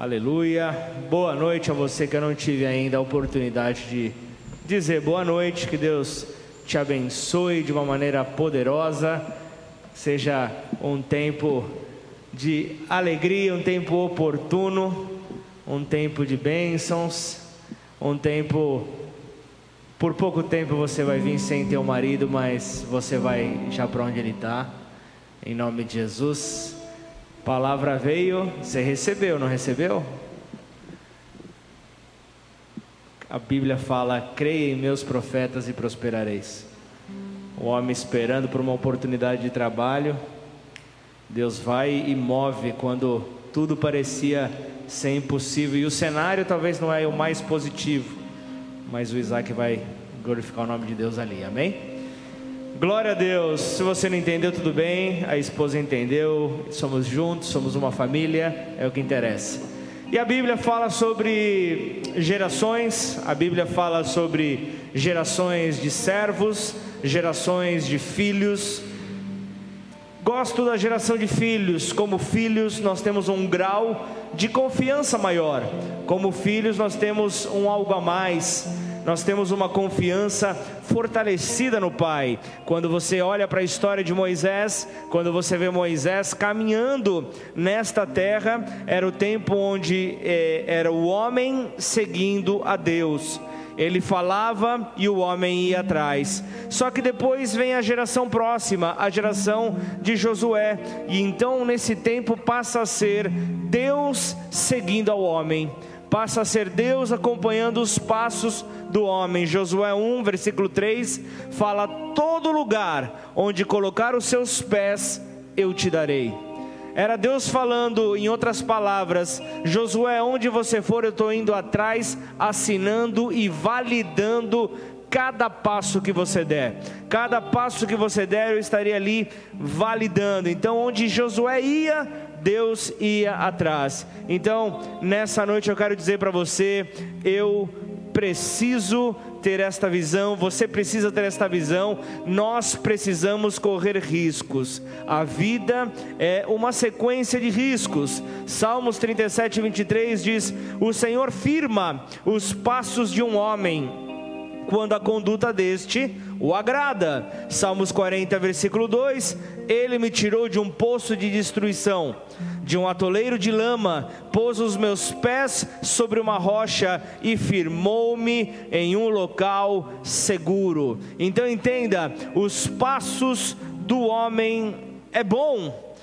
Aleluia. Boa noite a você que eu não tive ainda a oportunidade de dizer boa noite. Que Deus te abençoe de uma maneira poderosa. Seja um tempo de alegria, um tempo oportuno, um tempo de bênçãos, um tempo. Por pouco tempo você vai vir sem teu marido, mas você vai já para onde ele está. Em nome de Jesus. Palavra veio, você recebeu, não recebeu? A Bíblia fala: creia em meus profetas e prosperareis. O homem esperando por uma oportunidade de trabalho, Deus vai e move quando tudo parecia ser impossível. E o cenário talvez não é o mais positivo, mas o Isaac vai glorificar o nome de Deus ali, amém? Glória a Deus. Se você não entendeu, tudo bem. A esposa entendeu. Somos juntos, somos uma família. É o que interessa. E a Bíblia fala sobre gerações. A Bíblia fala sobre gerações de servos, gerações de filhos. Gosto da geração de filhos. Como filhos, nós temos um grau de confiança maior. Como filhos, nós temos um algo a mais nós temos uma confiança fortalecida no Pai. Quando você olha para a história de Moisés, quando você vê Moisés caminhando nesta terra, era o tempo onde eh, era o homem seguindo a Deus. Ele falava e o homem ia atrás. Só que depois vem a geração próxima, a geração de Josué, e então nesse tempo passa a ser Deus seguindo ao homem passa a ser Deus acompanhando os passos do homem. Josué 1, versículo 3 fala: Todo lugar onde colocar os seus pés, eu te darei. Era Deus falando, em outras palavras, Josué, onde você for, eu estou indo atrás, assinando e validando cada passo que você der. Cada passo que você der, eu estaria ali validando. Então, onde Josué ia, Deus ia atrás. Então, nessa noite eu quero dizer para você, eu preciso ter esta visão, você precisa ter esta visão, nós precisamos correr riscos. A vida é uma sequência de riscos. Salmos 37, 23 diz: O Senhor firma os passos de um homem quando a conduta deste o agrada. Salmos 40, versículo 2: Ele me tirou de um poço de destruição, de um atoleiro de lama, pôs os meus pés sobre uma rocha e firmou-me em um local seguro. Então entenda: os passos do homem é bom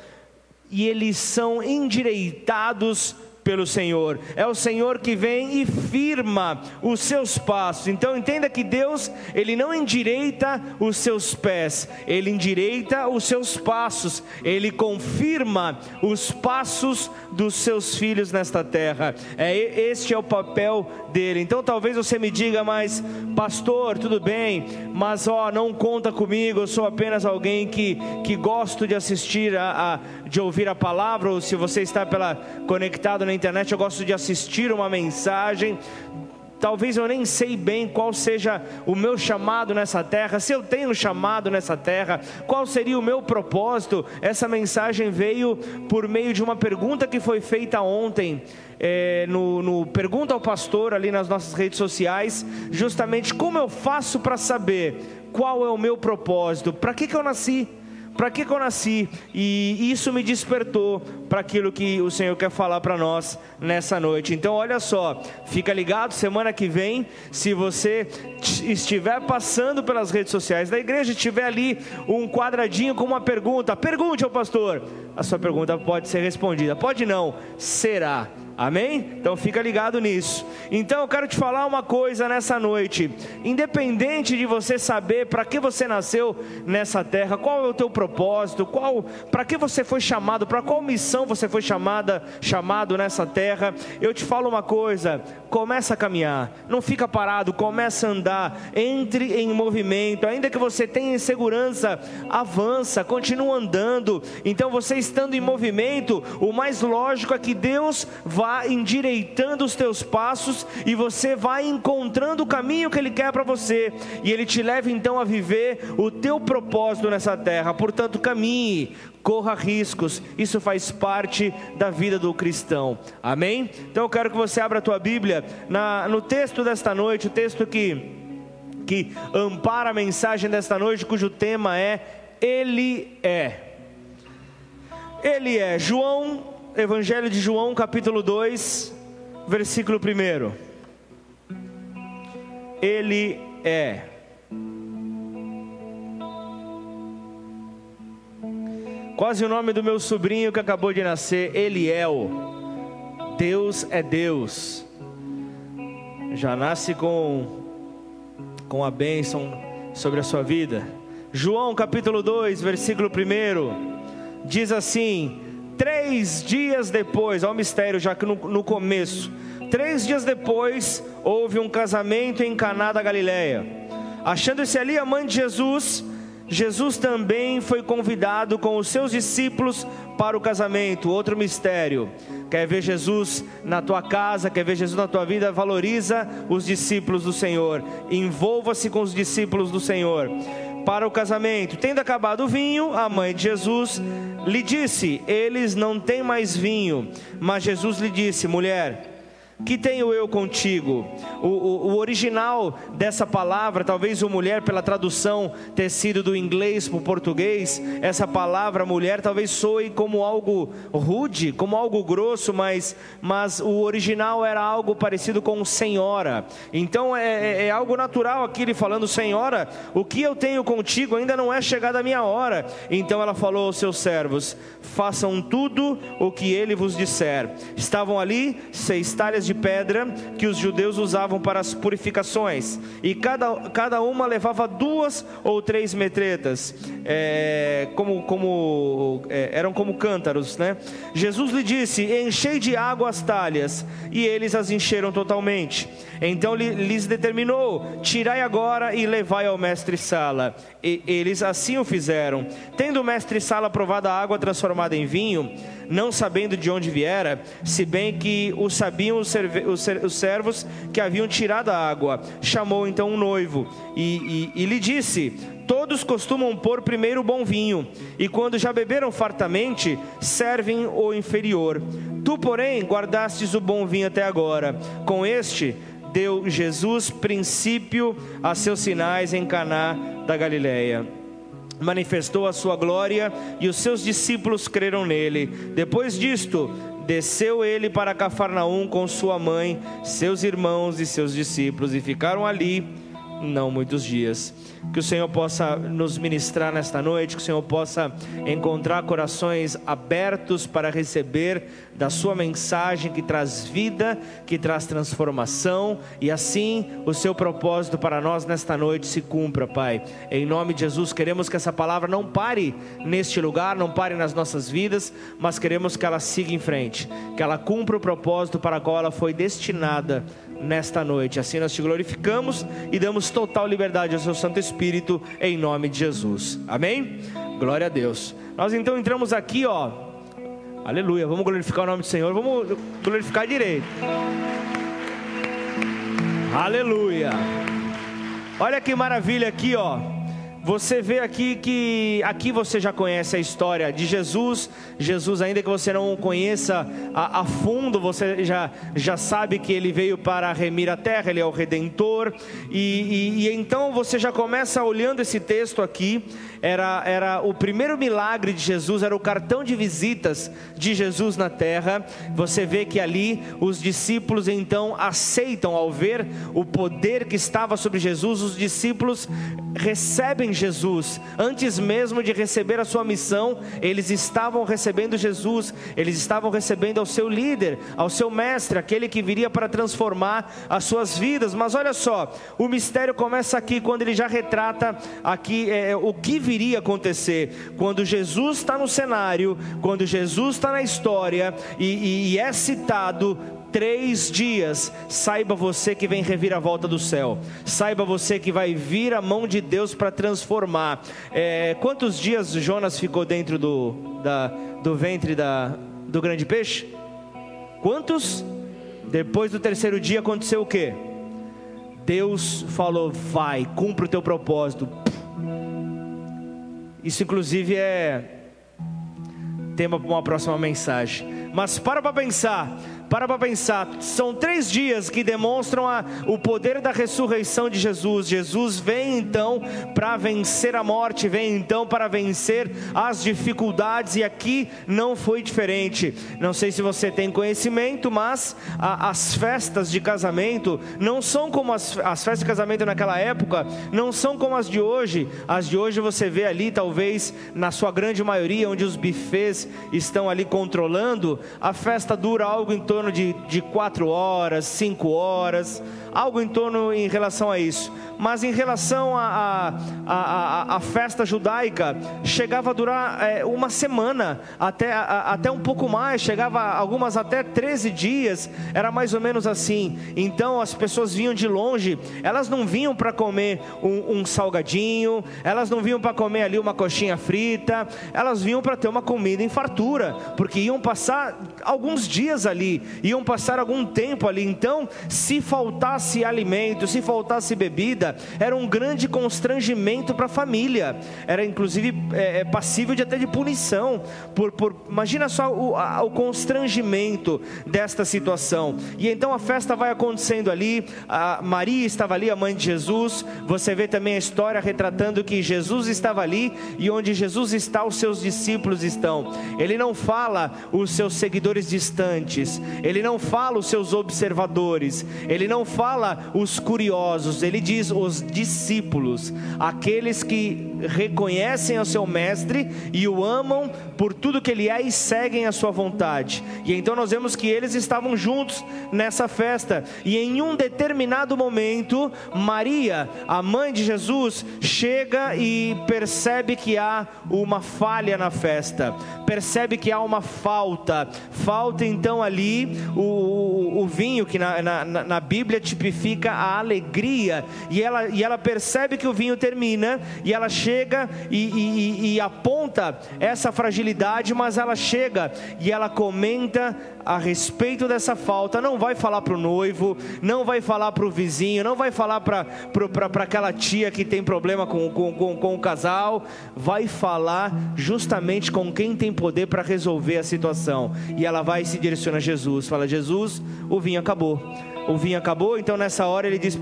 e eles são endireitados pelo Senhor. É o Senhor que vem e firma os seus passos. Então entenda que Deus, ele não endireita os seus pés, ele endireita os seus passos. Ele confirma os passos dos seus filhos nesta terra. É este é o papel dele. Então talvez você me diga, mas pastor, tudo bem, mas ó, não conta comigo. Eu sou apenas alguém que que gosto de assistir a, a de ouvir a palavra ou se você está pela conectado na internet, eu gosto de assistir uma mensagem. Talvez eu nem sei bem qual seja o meu chamado nessa terra, se eu tenho chamado nessa terra, qual seria o meu propósito. Essa mensagem veio por meio de uma pergunta que foi feita ontem. É, no, no Pergunta ao Pastor, ali nas nossas redes sociais, justamente como eu faço para saber qual é o meu propósito, para que, que eu nasci, para que, que eu nasci? E isso me despertou para aquilo que o Senhor quer falar para nós nessa noite. Então, olha só, fica ligado, semana que vem, se você estiver passando pelas redes sociais da igreja, tiver ali um quadradinho com uma pergunta, pergunte ao pastor. A sua pergunta pode ser respondida, pode não, será. Amém? Então fica ligado nisso. Então eu quero te falar uma coisa nessa noite. Independente de você saber para que você nasceu nessa terra, qual é o teu propósito, qual para que você foi chamado, para qual missão você foi chamada, chamado nessa terra, eu te falo uma coisa, começa a caminhar. Não fica parado, começa a andar, entre em movimento. Ainda que você tenha insegurança, avança, continua andando. Então você estando em movimento, o mais lógico é que Deus vai vá endireitando os teus passos e você vai encontrando o caminho que Ele quer para você, e Ele te leva então a viver o teu propósito nessa terra. Portanto, caminhe, corra riscos, isso faz parte da vida do cristão, amém? Então eu quero que você abra a tua Bíblia na, no texto desta noite, o texto que, que ampara a mensagem desta noite, cujo tema é Ele é. Ele é João Evangelho de João, capítulo 2, versículo 1. Ele é. Quase o nome do meu sobrinho que acabou de nascer, Eliel. Deus é Deus. Já nasce com com a bênção sobre a sua vida. João capítulo 2, versículo 1 diz assim: Três dias depois, ao mistério, já que no, no começo, três dias depois, houve um casamento em Caná da Galileia. Achando-se ali a mãe de Jesus, Jesus também foi convidado com os seus discípulos para o casamento. Outro mistério. Quer ver Jesus na tua casa, quer ver Jesus na tua vida? Valoriza os discípulos do Senhor. Envolva-se com os discípulos do Senhor para o casamento. Tendo acabado o vinho, a mãe de Jesus lhe disse: Eles não têm mais vinho. Mas Jesus lhe disse: Mulher, que tenho eu contigo? O, o, o, original dessa palavra, talvez o mulher, pela tradução ter sido do inglês para o português, essa palavra mulher talvez soe como algo rude, como algo grosso, mas, mas o original era algo parecido com senhora. Então é, é, é algo natural aqui ele falando, senhora, o que eu tenho contigo ainda não é chegada a minha hora. Então ela falou aos seus servos: façam tudo o que ele vos disser. Estavam ali seis talhas de pedra que os judeus usavam para as purificações, e cada, cada uma levava duas ou três metretas, é, como, como, é, eram como cântaros. Né? Jesus lhe disse: Enchei de água as talhas, e eles as encheram totalmente. Então lhes determinou: Tirai agora e levai ao mestre-sala. E eles assim o fizeram. Tendo o mestre-sala provado a água transformada em vinho, não sabendo de onde viera, se bem que o sabiam os, os servos que haviam tirado a água. Chamou então um noivo e, e, e lhe disse: Todos costumam pôr primeiro o bom vinho, e quando já beberam fartamente, servem o inferior. Tu, porém, guardastes o bom vinho até agora. Com este deu Jesus princípio a seus sinais em Caná da Galileia manifestou a sua glória e os seus discípulos creram nele. Depois disto, desceu ele para Cafarnaum com sua mãe, seus irmãos e seus discípulos e ficaram ali não muitos dias. Que o Senhor possa nos ministrar nesta noite, que o Senhor possa encontrar corações abertos para receber da Sua mensagem que traz vida, que traz transformação, e assim o Seu propósito para nós nesta noite se cumpra, Pai. Em nome de Jesus, queremos que essa palavra não pare neste lugar, não pare nas nossas vidas, mas queremos que ela siga em frente, que ela cumpra o propósito para qual ela foi destinada nesta noite. Assim nós te glorificamos e damos total liberdade ao seu Santo Espírito em nome de Jesus. Amém? Glória a Deus. Nós então entramos aqui, ó. Aleluia. Vamos glorificar o nome do Senhor. Vamos glorificar direito. Aleluia. Olha que maravilha aqui, ó. Você vê aqui que aqui você já conhece a história de Jesus. Jesus, ainda que você não o conheça a, a, fundo, você já, já sabe que ele veio para remir a terra, ele é o redentor. E, e, e então você já começa olhando esse texto aqui era, era o primeiro milagre de Jesus, era o cartão de visitas de Jesus na terra. Você vê que ali os discípulos então aceitam ao ver o poder que estava sobre Jesus, os discípulos recebem Jesus. Antes mesmo de receber a sua missão, eles estavam recebendo Jesus, eles estavam recebendo ao seu líder, ao seu mestre, aquele que viria para transformar as suas vidas. Mas olha só, o mistério começa aqui quando ele já retrata aqui é, o que viria acontecer. Quando Jesus está no cenário, quando Jesus está na história e, e, e é citado três dias, saiba você que vem revir a volta do céu, saiba você que vai vir a mão de Deus para transformar. É, quantos dias Jonas ficou dentro do, da, do ventre da, do grande peixe? Quantos? Depois do terceiro dia aconteceu o quê? Deus falou: vai, cumpra o teu propósito. Isso, inclusive, é tema para uma próxima mensagem. Mas para para pensar para para pensar, são três dias que demonstram a, o poder da ressurreição de Jesus. Jesus vem então para vencer a morte, vem então para vencer as dificuldades, e aqui não foi diferente. Não sei se você tem conhecimento, mas a, as festas de casamento não são como as, as festas de casamento naquela época, não são como as de hoje. As de hoje você vê ali, talvez, na sua grande maioria, onde os bufês estão ali controlando, a festa dura algo em torno torno de, de quatro horas, cinco horas, algo em torno em relação a isso. Mas em relação à a, a, a, a, festa judaica, chegava a durar é, uma semana, até, a, até um pouco mais, chegava algumas até 13 dias, era mais ou menos assim. Então as pessoas vinham de longe, elas não vinham para comer um, um salgadinho, elas não vinham para comer ali uma coxinha frita, elas vinham para ter uma comida em fartura, porque iam passar alguns dias ali, iam passar algum tempo ali. Então, se faltasse alimento, se faltasse bebida, era um grande constrangimento para a família. Era inclusive é, é, passível de até de punição. Por, por imagina só o, a, o constrangimento desta situação. E então a festa vai acontecendo ali. A Maria estava ali, a mãe de Jesus. Você vê também a história retratando que Jesus estava ali e onde Jesus está, os seus discípulos estão. Ele não fala os seus seguidores distantes ele não fala os seus observadores, ele não fala os curiosos, ele diz os discípulos, aqueles que reconhecem o seu mestre e o amam por tudo que ele é e seguem a sua vontade. E então nós vemos que eles estavam juntos nessa festa, e em um determinado momento, Maria, a mãe de Jesus, chega e percebe que há uma falha na festa, percebe que há uma falta, falta então ali o, o, o vinho, que na, na, na, Bíblia tipifica a alegria, e ela, e ela percebe que o vinho termina, e ela chega e, e, e aponta essa fragilidade, mas ela chega e ela comenta a respeito dessa falta, não vai falar para o noivo, não vai falar para o vizinho, não vai falar para aquela tia que tem problema com, com, com, com o casal, vai falar justamente com quem tem poder para resolver a situação. E ela vai se direciona a Jesus, fala: Jesus, o vinho acabou. O vinho acabou, então nessa hora ele diz: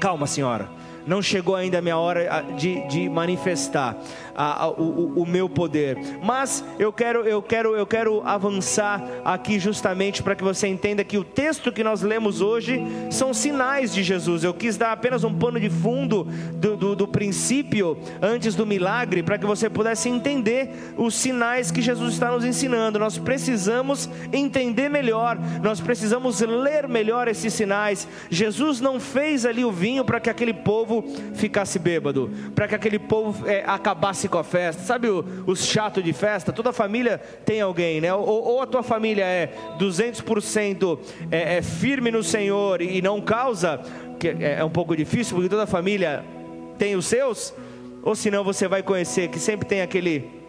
Calma, senhora não chegou ainda a minha hora de, de manifestar a, a, o, o, meu poder. Mas eu quero, eu quero, eu quero avançar aqui justamente para que você entenda que o texto que nós lemos hoje são sinais de Jesus. Eu quis dar apenas um pano de fundo do, do, do princípio antes do milagre para que você pudesse entender os sinais que Jesus está nos ensinando. Nós precisamos entender melhor, nós precisamos ler melhor esses sinais. Jesus não fez ali o vinho para que aquele povo ficasse bêbado, para que aquele povo é, acabasse com a festa. Sabe o, os chato de festa? Toda família tem alguém, né? Ou, ou a tua família é 200% é, é firme no Senhor e não causa, que é, é um pouco difícil, porque toda família tem os seus. Ou senão você vai conhecer que sempre tem aquele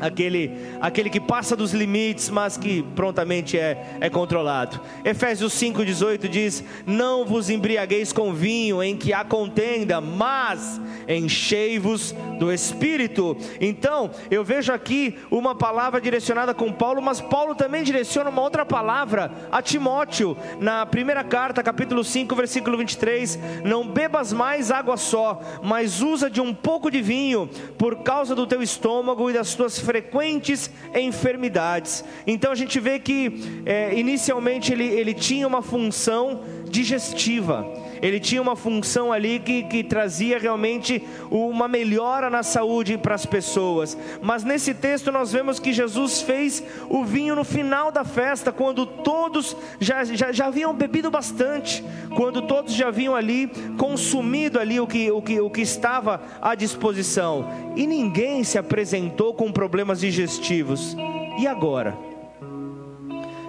aquele, aquele que passa dos limites, mas que prontamente é, é controlado. Efésios 5,18 diz: Não vos embriagueis com vinho em que há contenda, mas enchei-vos do Espírito. Então, eu vejo aqui uma palavra direcionada com Paulo, mas Paulo também direciona uma outra palavra a Timóteo, na primeira carta, capítulo 5, versículo 23: Não bebas mais água só, mas usa de um pouco de vinho, por causa do teu estômago e das tuas frequentes enfermidades. Então a gente vê que é, inicialmente ele, ele tinha uma função digestiva ele tinha uma função ali que, que trazia realmente uma melhora na saúde para as pessoas. Mas nesse texto nós vemos que Jesus fez o vinho no final da festa, quando todos já, já, já haviam bebido bastante, quando todos já haviam ali consumido ali o que, o, que, o que estava à disposição. E ninguém se apresentou com problemas digestivos. E agora?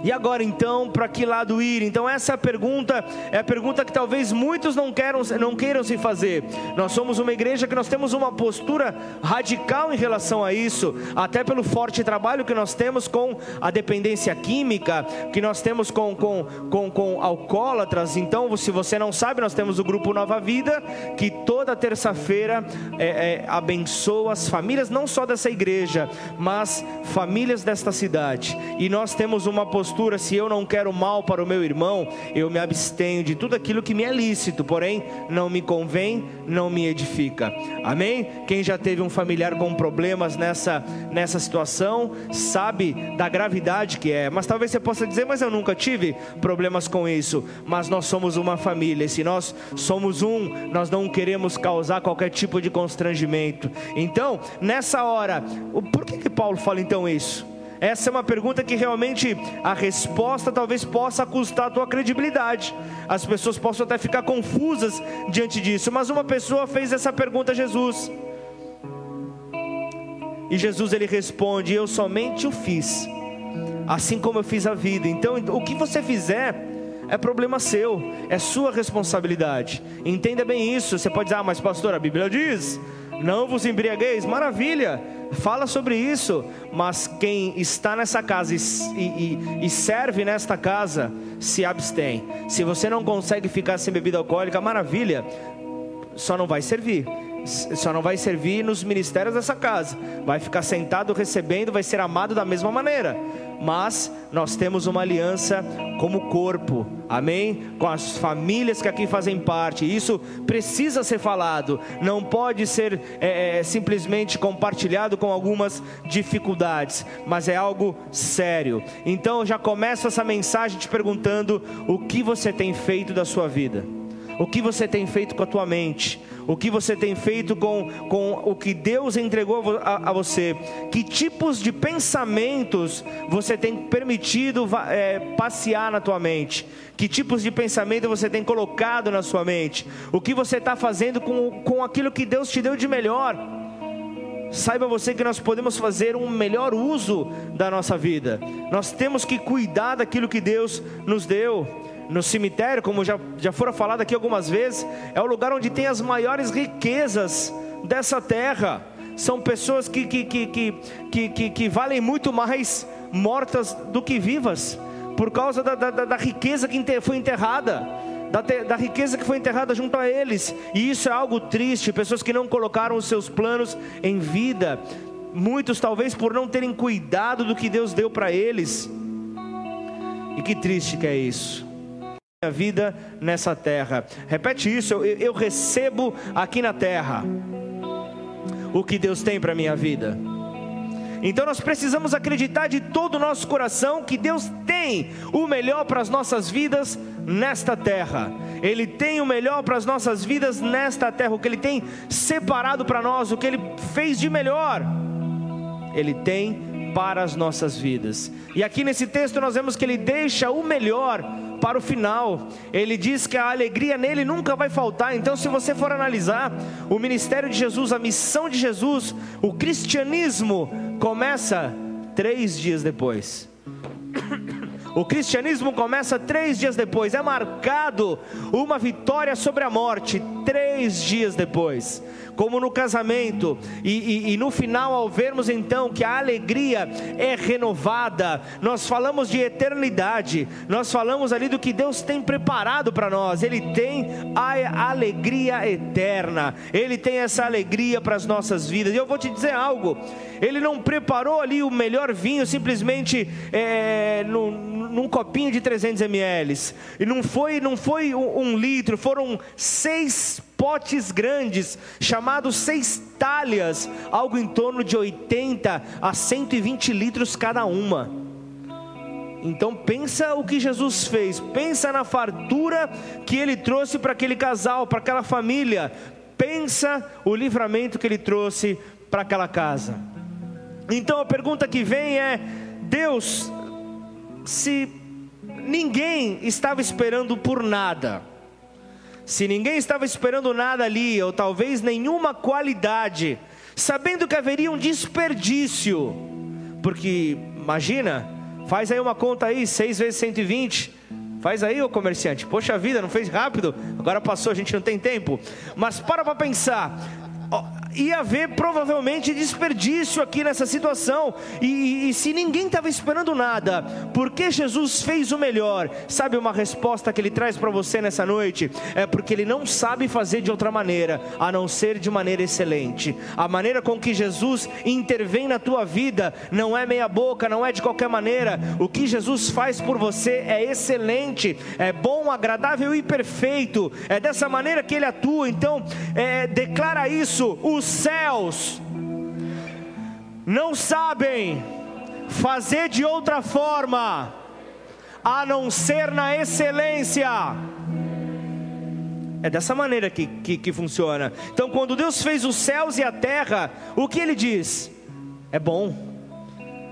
E agora então, para que lado ir? Então essa é pergunta, é a pergunta que talvez muitos não queiram, não queiram se fazer. Nós somos uma igreja que nós temos uma postura radical em relação a isso, até pelo forte trabalho que nós temos com a dependência química, que nós temos com, com, com, com alcoólatras. Então, se você não sabe, nós temos o grupo Nova Vida, que toda terça-feira é, é, abençoa as famílias, não só dessa igreja, mas famílias desta cidade. E nós temos uma postura postura, se eu não quero mal para o meu irmão, eu me abstenho de tudo aquilo que me é lícito, porém não me convém, não me edifica. Amém? Quem já teve um familiar com problemas nessa, nessa situação, sabe da gravidade que é. Mas talvez você possa dizer, mas eu nunca tive problemas com isso. Mas nós somos uma família, e se nós somos um, nós não queremos causar qualquer tipo de constrangimento. Então, nessa hora, por que, que Paulo fala então isso? Essa é uma pergunta que realmente a resposta talvez possa custar a tua credibilidade. As pessoas possam até ficar confusas diante disso, mas uma pessoa fez essa pergunta a Jesus. E Jesus ele responde: Eu somente o fiz, assim como eu fiz a vida. Então, o que você fizer é problema seu, é sua responsabilidade. Entenda bem isso. Você pode dizer: Ah, mas pastor, a Bíblia diz não vos embriagueis, maravilha, fala sobre isso, mas quem está nessa casa e, e, e, serve nesta casa, se abstém. Se você não consegue ficar sem bebida alcoólica, maravilha, só não vai servir só não vai servir nos ministérios dessa casa. Vai ficar sentado recebendo, vai ser amado da mesma maneira. Mas nós temos uma aliança como corpo, amém? Com as famílias que aqui fazem parte. Isso precisa ser falado, não pode ser é, é, simplesmente compartilhado com algumas dificuldades, mas é algo sério. Então eu já começo essa mensagem te perguntando: o que você tem feito da sua vida? O que você tem feito com a tua mente? o que você tem feito com, com o que Deus entregou a, a você, que tipos de pensamentos você tem permitido é, passear na tua mente, que tipos de pensamento você tem colocado na sua mente, o que você está fazendo com, com aquilo que Deus te deu de melhor. Saiba você que nós podemos fazer um melhor uso da nossa vida. Nós temos que cuidar daquilo que Deus nos deu no cemitério, como já, já fora falado aqui algumas vezes, é o lugar onde tem as maiores riquezas dessa terra. São pessoas que, que, que, que, que, que valem muito mais mortas do que vivas, por causa da, da, da riqueza que foi enterrada. Da, da, riqueza que foi enterrada junto a eles, e isso é algo triste. Pessoas que não colocaram os seus planos em vida, muitos talvez por não terem cuidado do que Deus deu para eles, e que triste que é isso vida nessa terra. Repete isso, eu, eu recebo aqui na terra o que Deus tem para minha vida. Então nós precisamos acreditar de todo o nosso coração que Deus tem o melhor para as nossas vidas nesta terra. Ele tem o melhor para as nossas vidas nesta terra, o que ele tem separado para nós, o que ele fez de melhor. Ele tem para as nossas vidas. E aqui nesse texto nós vemos que ele deixa o melhor para o final. Ele diz que a alegria nele nunca vai faltar. Então, se você for analisar o ministério de Jesus, a missão de Jesus, o cristianismo começa três dias depois. O cristianismo começa três dias depois, é marcado uma vitória sobre a morte três dias depois como no casamento, e, e, e no final, ao vermos então que a alegria é renovada, nós falamos de eternidade, nós falamos ali do que Deus tem preparado para nós, Ele tem a alegria eterna, Ele tem essa alegria para as nossas vidas, e eu vou te dizer algo, Ele não preparou ali o melhor vinho simplesmente é, no, num copinho de 300 ml, e não foi, não foi um, um litro, foram seis potes grandes, chamados seis talhas, algo em torno de 80 a 120 litros cada uma. Então pensa o que Jesus fez, pensa na fartura que ele trouxe para aquele casal, para aquela família, pensa o livramento que ele trouxe para aquela casa. Então a pergunta que vem é: Deus, se ninguém estava esperando por nada, se ninguém estava esperando nada ali, ou talvez nenhuma qualidade, sabendo que haveria um desperdício, porque imagina, Faz aí uma conta aí, 6 vezes 120. Faz aí, ô comerciante. Poxa vida, não fez rápido. Agora passou, a gente não tem tempo. Mas para para pensar ia haver provavelmente desperdício aqui nessa situação. E, e, se ninguém estava esperando nada, porque Jesus fez o melhor? Sabe uma resposta que ele traz para você nessa noite? É porque ele não sabe fazer de outra maneira, a não ser de maneira excelente. A maneira com que Jesus intervém na tua vida não é meia boca, não é de qualquer maneira. O que Jesus faz por você é excelente, é bom, agradável e perfeito. É dessa maneira que ele atua. Então, é, declara isso. Os céus não sabem fazer de outra forma a não ser na excelência. É dessa maneira que, que, que, funciona. Então, quando Deus fez os céus e a terra, o que Ele diz? É bom.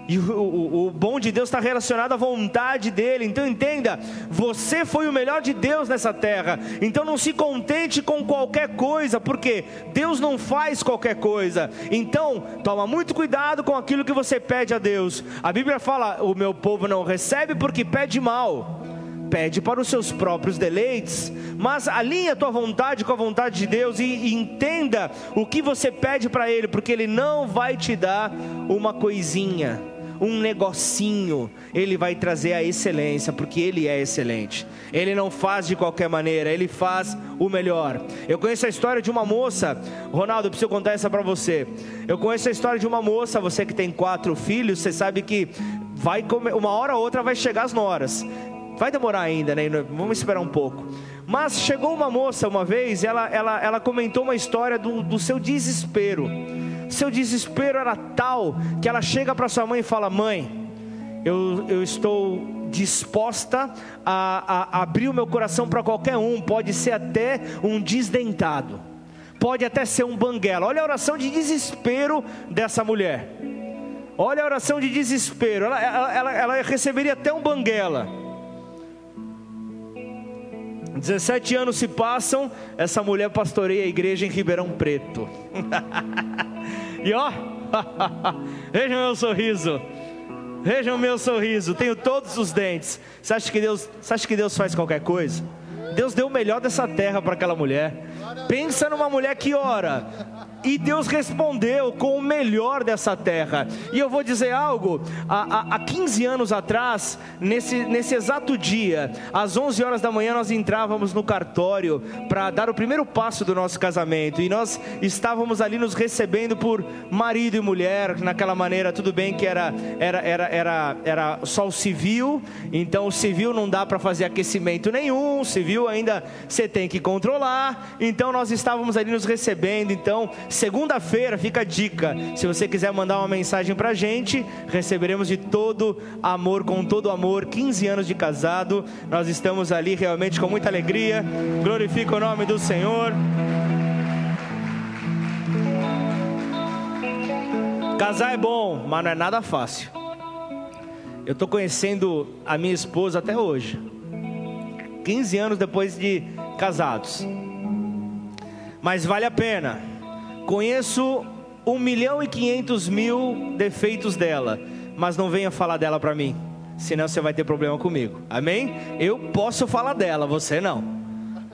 E o, o, o, bom de Deus está relacionado à vontade dele. Então entenda, você foi o melhor de Deus nessa terra. Então não se contente com qualquer coisa, porque Deus não faz qualquer coisa. Então toma muito cuidado com aquilo que você pede a Deus. A Bíblia fala: o meu povo não recebe porque pede mal. Pede para os seus próprios deleites, mas alinhe a tua vontade com a vontade de Deus e, e entenda o que você pede para Ele, porque Ele não vai te dar uma coisinha um negocinho, ele vai trazer a excelência, porque ele é excelente. Ele não faz de qualquer maneira, ele faz o melhor. Eu conheço a história de uma moça, Ronaldo, eu preciso contar essa para você. Eu conheço a história de uma moça, você que tem quatro filhos, você sabe que vai comer, uma hora ou outra vai chegar as noras. Vai demorar ainda, né? Vamos esperar um pouco. Mas chegou uma moça uma vez, ela, ela, ela comentou uma história do, do seu desespero seu desespero era tal que ela chega para sua mãe e fala: Mãe, eu, eu estou disposta a, a abrir o meu coração para qualquer um, pode ser até um desdentado, pode até ser um banguela. Olha a oração de desespero dessa mulher. Olha a oração de desespero. Ela, ela, ela, ela receberia até um banguela. 17 anos se passam, essa mulher pastoreia a igreja em Ribeirão Preto. E ó, vejam meu sorriso. Vejam meu sorriso. Tenho todos os dentes. Você acha que Deus, você acha que Deus faz qualquer coisa? Deus deu o melhor dessa terra para aquela mulher. Pensa numa mulher que ora e Deus respondeu com o melhor dessa terra. E eu vou dizer algo: há, há, 15 anos atrás, nesse, nesse exato dia, às 11 horas da manhã, nós entrávamos no cartório para dar o primeiro passo do nosso casamento. E nós estávamos ali nos recebendo por marido e mulher, naquela maneira, tudo bem que era, era, era, era, era só o civil, então o civil não dá para fazer aquecimento nenhum, o civil ainda você tem que controlar. Então nós estávamos ali nos recebendo. Então, Segunda-feira, fica a dica. Se você quiser mandar uma mensagem para a gente, receberemos de todo amor, com todo amor, 15 anos de casado. Nós estamos ali realmente com muita alegria. Glorifica o nome do Senhor. Casar é bom, mas não é nada fácil. Eu estou conhecendo a minha esposa até hoje. 15 anos depois de casados. Mas vale a pena Conheço um milhão e quinhentos mil defeitos dela, mas não venha falar dela para mim, senão você vai ter problema comigo. Amém? Eu posso falar dela, você não.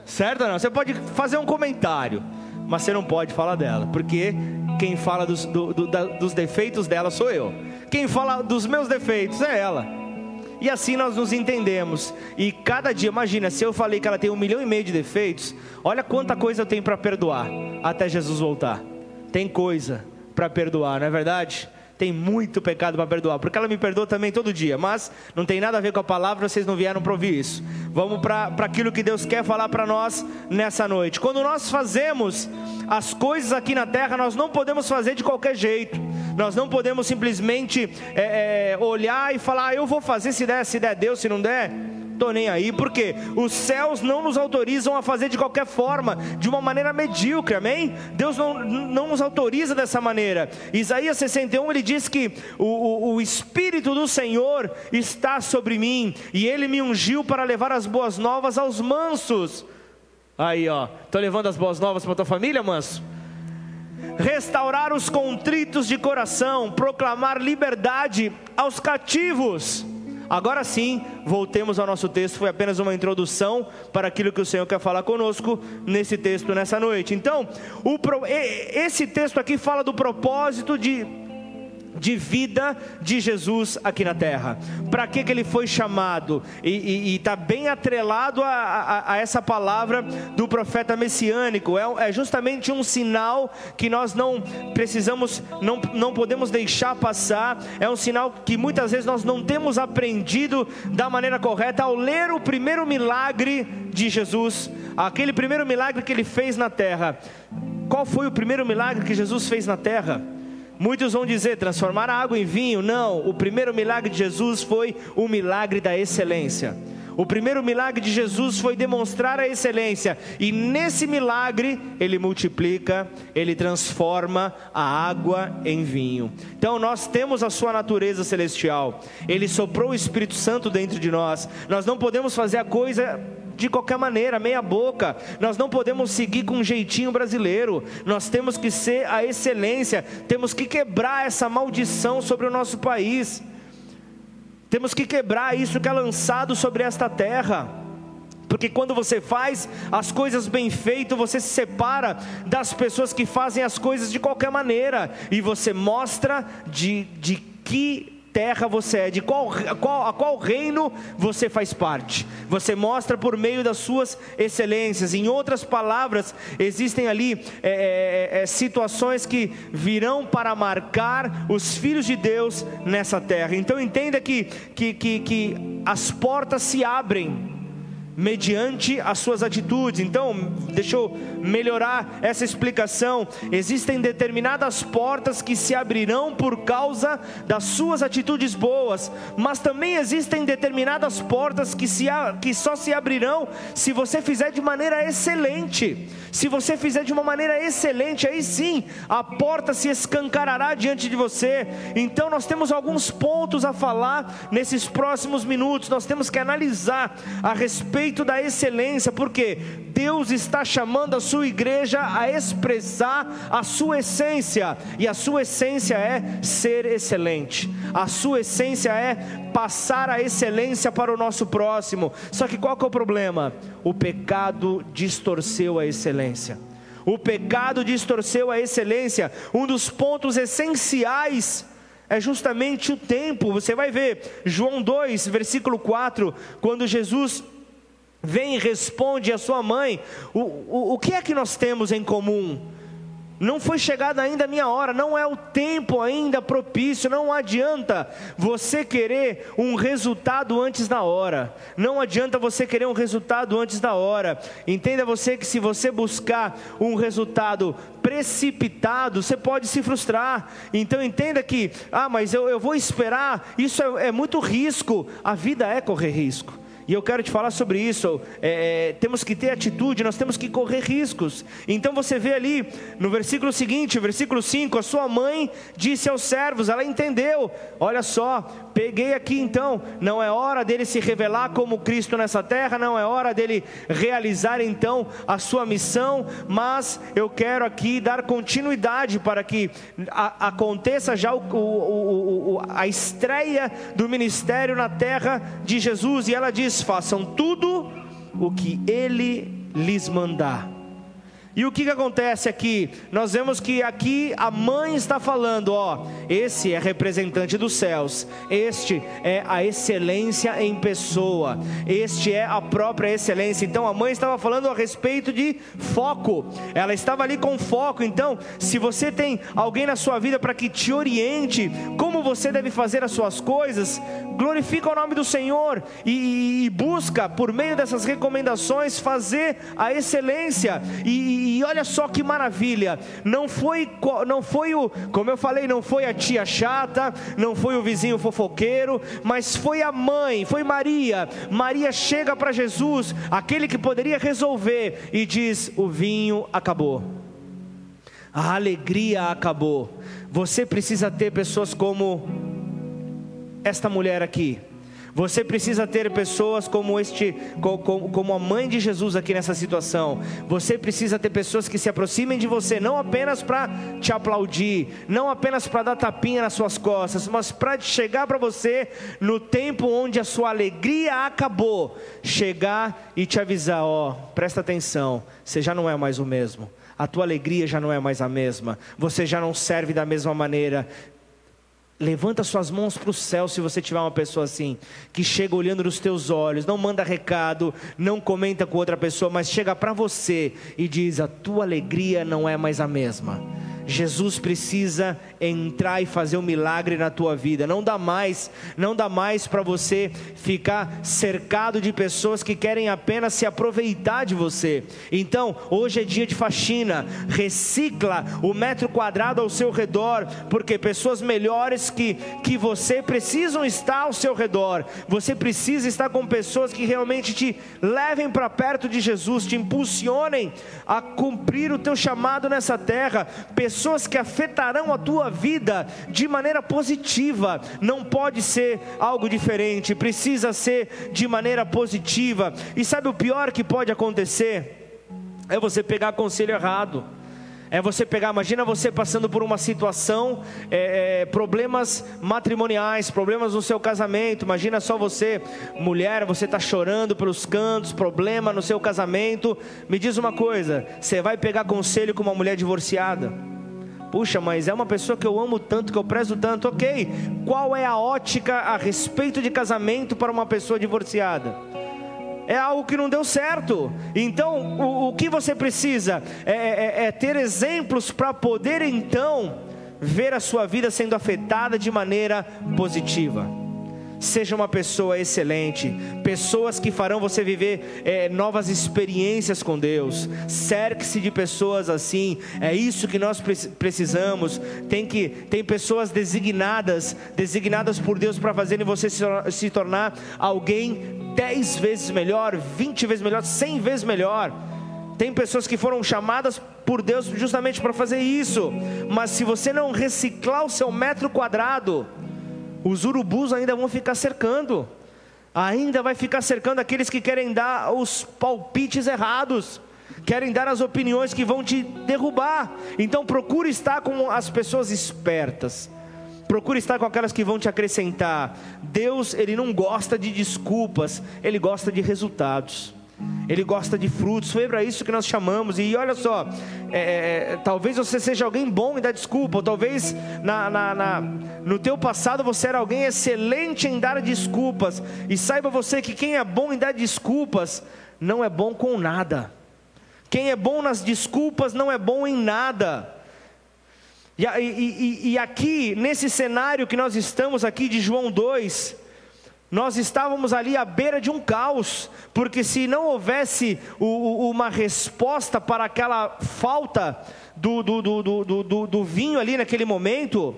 Certo ou não? Você pode fazer um comentário, mas você não pode falar dela, porque quem fala dos, do, do, da, dos defeitos dela sou eu. Quem fala dos meus defeitos é ela. E assim nós nos entendemos. E cada dia, imagina, se eu falei que ela tem um milhão e meio de defeitos, olha quanta coisa eu tenho para perdoar até Jesus voltar. Tem coisa para perdoar, não é verdade? Tem muito pecado para perdoar, porque ela me perdoa também todo dia, mas não tem nada a ver com a palavra, vocês não vieram para ouvir isso. Vamos para aquilo que Deus quer falar para nós nessa noite. Quando nós fazemos as coisas aqui na terra, nós não podemos fazer de qualquer jeito. Nós não podemos simplesmente é, é, olhar e falar, ah, eu vou fazer se der, se der Deus, se não der, estou nem aí, porque os céus não nos autorizam a fazer de qualquer forma, de uma maneira medíocre, amém? Deus não, não nos autoriza dessa maneira. Isaías 61 ele diz que o, o, o Espírito do Senhor está sobre mim, e ele me ungiu para levar as boas novas aos mansos. Aí, ó, estou levando as boas novas para tua família, manso? restaurar os contritos de coração, proclamar liberdade aos cativos. Agora sim, voltemos ao nosso texto. Foi apenas uma introdução para aquilo que o Senhor quer falar conosco nesse texto nessa noite. Então, o, esse texto aqui fala do propósito de de vida de Jesus aqui na terra. Para que, que ele foi chamado? E está bem atrelado a, a, a, essa palavra do profeta messiânico. É, é, justamente um sinal que nós não precisamos, não, não podemos deixar passar. É um sinal que muitas vezes nós não temos aprendido da maneira correta ao ler o primeiro milagre de Jesus, aquele primeiro milagre que ele fez na terra. Qual foi o primeiro milagre que Jesus fez na terra? Muitos vão dizer transformar água em vinho. Não, o primeiro milagre de Jesus foi o milagre da excelência. O primeiro milagre de Jesus foi demonstrar a excelência, e nesse milagre ele multiplica, ele transforma a água em vinho. Então nós temos a sua natureza celestial, ele soprou o Espírito Santo dentro de nós. Nós não podemos fazer a coisa de qualquer maneira, meia boca. Nós não podemos seguir com um jeitinho brasileiro. Nós temos que ser a excelência. Temos que quebrar essa maldição sobre o nosso país. Temos que quebrar isso que é lançado sobre esta terra. Porque quando você faz as coisas bem feitas, você se separa das pessoas que fazem as coisas de qualquer maneira. E você mostra de, de que terra você é, de qual, qual, a qual reino você faz parte. Você mostra por meio das suas excelências. Em outras palavras, existem ali é, é, é, situações que virão para marcar os filhos de Deus nessa terra. Então entenda que, que, que, que as portas se abrem mediante as suas atitudes. Então, deixa eu melhorar essa explicação. Existem determinadas portas que se abrirão por causa das suas atitudes boas, mas também existem determinadas portas que, se, que só se abrirão se você fizer de maneira excelente. Se você fizer de uma maneira excelente, aí sim a porta se escancarará diante de você. Então, nós temos alguns pontos a falar nesses próximos minutos. Nós temos que analisar a respeito da excelência, porque Deus está chamando a sua igreja a expressar a sua essência, e a sua essência é ser excelente. A sua essência é passar a excelência para o nosso próximo. Só que qual que é o problema? O pecado distorceu a excelência. O pecado distorceu a excelência. Um dos pontos essenciais é justamente o tempo. Você vai ver, João 2, versículo 4, quando Jesus vem e responde à sua mãe: o, o, o que é que nós temos em comum? Não foi chegada ainda a minha hora, não é o tempo ainda propício, não adianta você querer um resultado antes da hora. Não adianta você querer um resultado antes da hora. Entenda você que se você buscar um resultado precipitado, você pode se frustrar. Então entenda que, ah, mas eu, eu vou esperar, isso é, é muito risco. A vida é correr risco. E eu quero te falar sobre isso. É, é, temos que ter atitude, nós temos que correr riscos. Então você vê ali no versículo seguinte, versículo 5: a sua mãe disse aos servos, ela entendeu. Olha só, peguei aqui então. Não é hora dele se revelar como Cristo nessa terra, não é hora dele realizar então a sua missão, mas eu quero aqui dar continuidade para que a, aconteça já o, o, o, a estreia do ministério na terra de Jesus. E ela diz: façam tudo o que ele lhes mandar. E o que, que acontece aqui? Nós vemos que aqui a mãe está falando: ó, esse é representante dos céus, este é a excelência em pessoa, este é a própria excelência. Então a mãe estava falando a respeito de foco, ela estava ali com foco. Então, se você tem alguém na sua vida para que te oriente como você deve fazer as suas coisas, glorifica o nome do Senhor e, e busca, por meio dessas recomendações, fazer a excelência. E, e olha só que maravilha, não foi, não foi o, como eu falei, não foi a tia chata, não foi o vizinho fofoqueiro, mas foi a mãe, foi Maria. Maria chega para Jesus, aquele que poderia resolver, e diz: O vinho acabou, a alegria acabou. Você precisa ter pessoas como esta mulher aqui Você precisa ter pessoas como este, como a mãe de Jesus aqui nessa situação. Você precisa ter pessoas que se aproximem de você, não apenas para te aplaudir, não apenas para dar tapinha nas suas costas, mas para chegar para você no tempo onde a sua alegria acabou, chegar e te avisar, ó, oh, presta atenção, você já não é mais o mesmo a tua alegria já não é mais a mesma, você já não serve da mesma maneira. Levanta suas mãos para o céu se você tiver uma pessoa assim, que chega olhando nos teus olhos, não manda recado, não comenta com outra pessoa, mas chega para você e diz: a tua alegria não é mais a mesma. Jesus precisa entrar e fazer um milagre na tua vida. Não dá mais, não dá mais para você ficar cercado de pessoas que querem apenas se aproveitar de você. Então, hoje é dia de faxina. Recicla o metro quadrado ao seu redor, porque pessoas melhores que que você precisam estar ao seu redor. Você precisa estar com pessoas que realmente te levem para perto de Jesus, te impulsionem a cumprir o teu chamado nessa terra. Pessoas que afetarão a tua vida de maneira positiva. Não pode ser algo diferente, precisa ser de maneira positiva. E sabe o pior que pode acontecer? É você pegar conselho errado. É você pegar, imagina você passando por uma situação, é, é, problemas matrimoniais, problemas no seu casamento. Imagina só você, mulher, você está chorando pelos cantos, problema no seu casamento. Me diz uma coisa: você vai pegar conselho com uma mulher divorciada? Puxa, mas é uma pessoa que eu amo tanto, que eu prezo tanto. Ok, qual é a ótica a respeito de casamento para uma pessoa divorciada? É algo que não deu certo. Então, o, o que você precisa é, é, é ter exemplos para poder então ver a sua vida sendo afetada de maneira positiva. Seja uma pessoa excelente, pessoas que farão você viver é, novas experiências com Deus. Cerque-se de pessoas assim. É isso que nós precisamos. Tem que tem pessoas designadas, designadas por Deus para fazerem você se, tornar alguém dez vezes melhor, vinte vezes melhor, cem vezes melhor. Tem pessoas que foram chamadas por Deus justamente para fazer isso. Mas se você não reciclar o seu metro quadrado, os urubus ainda vão ficar cercando, ainda vai ficar cercando aqueles que querem dar os palpites errados, querem dar as opiniões que vão te derrubar. Então procure estar com as pessoas espertas. Procure estar com aquelas que vão te acrescentar. Deus, ele não gosta de desculpas, ele gosta de resultados. Ele gosta de frutos, foi para isso que nós chamamos. E olha só, é, é, é, talvez você seja alguém bom em dar desculpa, ou talvez na, na, na, no teu passado você era alguém excelente em dar desculpas. E saiba você que quem é bom em dar desculpas não é bom com nada. Quem é bom nas desculpas não é bom em nada. E, e, e, e aqui, nesse cenário que nós estamos aqui de João 2, nós estávamos ali à beira de um caos, porque se não houvesse o, o, uma resposta para aquela falta do, do, do, do, vinho ali naquele momento,